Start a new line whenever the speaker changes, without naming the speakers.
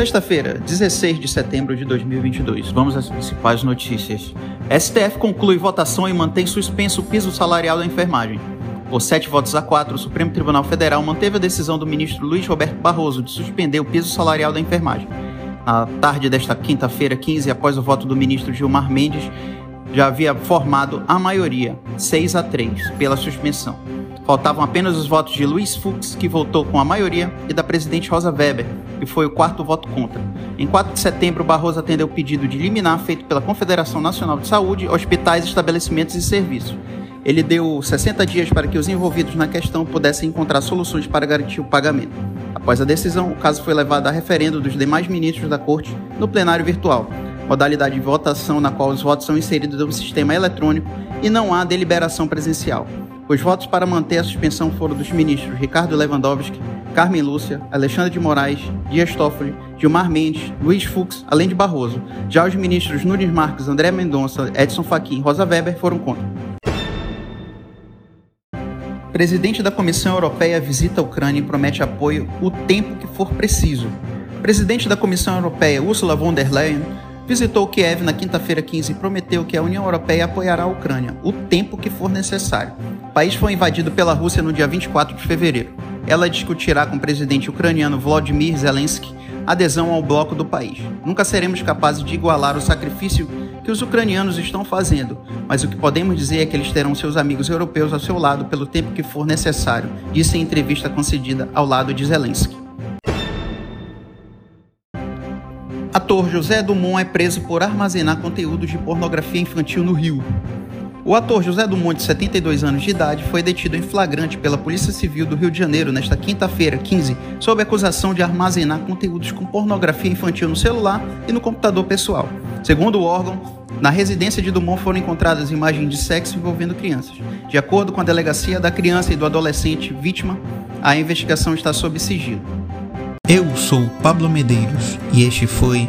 Sexta-feira, 16 de setembro de 2022. Vamos às principais notícias. STF conclui votação e mantém suspenso o piso salarial da enfermagem. Por sete votos a quatro, o Supremo Tribunal Federal manteve a decisão do ministro Luiz Roberto Barroso de suspender o piso salarial da enfermagem. Na tarde desta quinta-feira, 15, após o voto do ministro Gilmar Mendes, já havia formado a maioria, 6 a 3, pela suspensão. Faltavam apenas os votos de Luiz Fux, que votou com a maioria, e da presidente Rosa Weber, que foi o quarto voto contra. Em 4 de setembro, Barroso atendeu o pedido de liminar feito pela Confederação Nacional de Saúde, hospitais, estabelecimentos e serviços. Ele deu 60 dias para que os envolvidos na questão pudessem encontrar soluções para garantir o pagamento. Após a decisão, o caso foi levado a referendo dos demais ministros da Corte no plenário virtual, modalidade de votação na qual os votos são inseridos no sistema eletrônico e não há deliberação presencial. Os votos para manter a suspensão foram dos ministros Ricardo Lewandowski, Carmen Lúcia, Alexandre de Moraes, Dias Toffoli, Gilmar Mendes, Luiz Fux, além de Barroso. Já os ministros Nunes Marques, André Mendonça, Edson Fachin e Rosa Weber foram contra. Presidente da Comissão Europeia visita a Ucrânia e promete apoio o tempo que for preciso. Presidente da Comissão Europeia, Ursula von der Leyen, visitou Kiev na quinta-feira 15 e prometeu que a União Europeia apoiará a Ucrânia o tempo que for necessário. O país foi invadido pela Rússia no dia 24 de fevereiro. Ela discutirá com o presidente ucraniano Volodymyr Zelensky adesão ao bloco do país. Nunca seremos capazes de igualar o sacrifício que os ucranianos estão fazendo, mas o que podemos dizer é que eles terão seus amigos europeus ao seu lado pelo tempo que for necessário, disse em entrevista concedida ao lado de Zelensky. Ator José Dumont é preso por armazenar conteúdos de pornografia infantil no Rio. O ator José Dumont, de 72 anos de idade, foi detido em flagrante pela Polícia Civil do Rio de Janeiro nesta quinta-feira, 15, sob acusação de armazenar conteúdos com pornografia infantil no celular e no computador pessoal. Segundo o órgão, na residência de Dumont foram encontradas imagens de sexo envolvendo crianças. De acordo com a delegacia da criança e do adolescente vítima, a investigação está sob sigilo. Eu sou Pablo Medeiros e este foi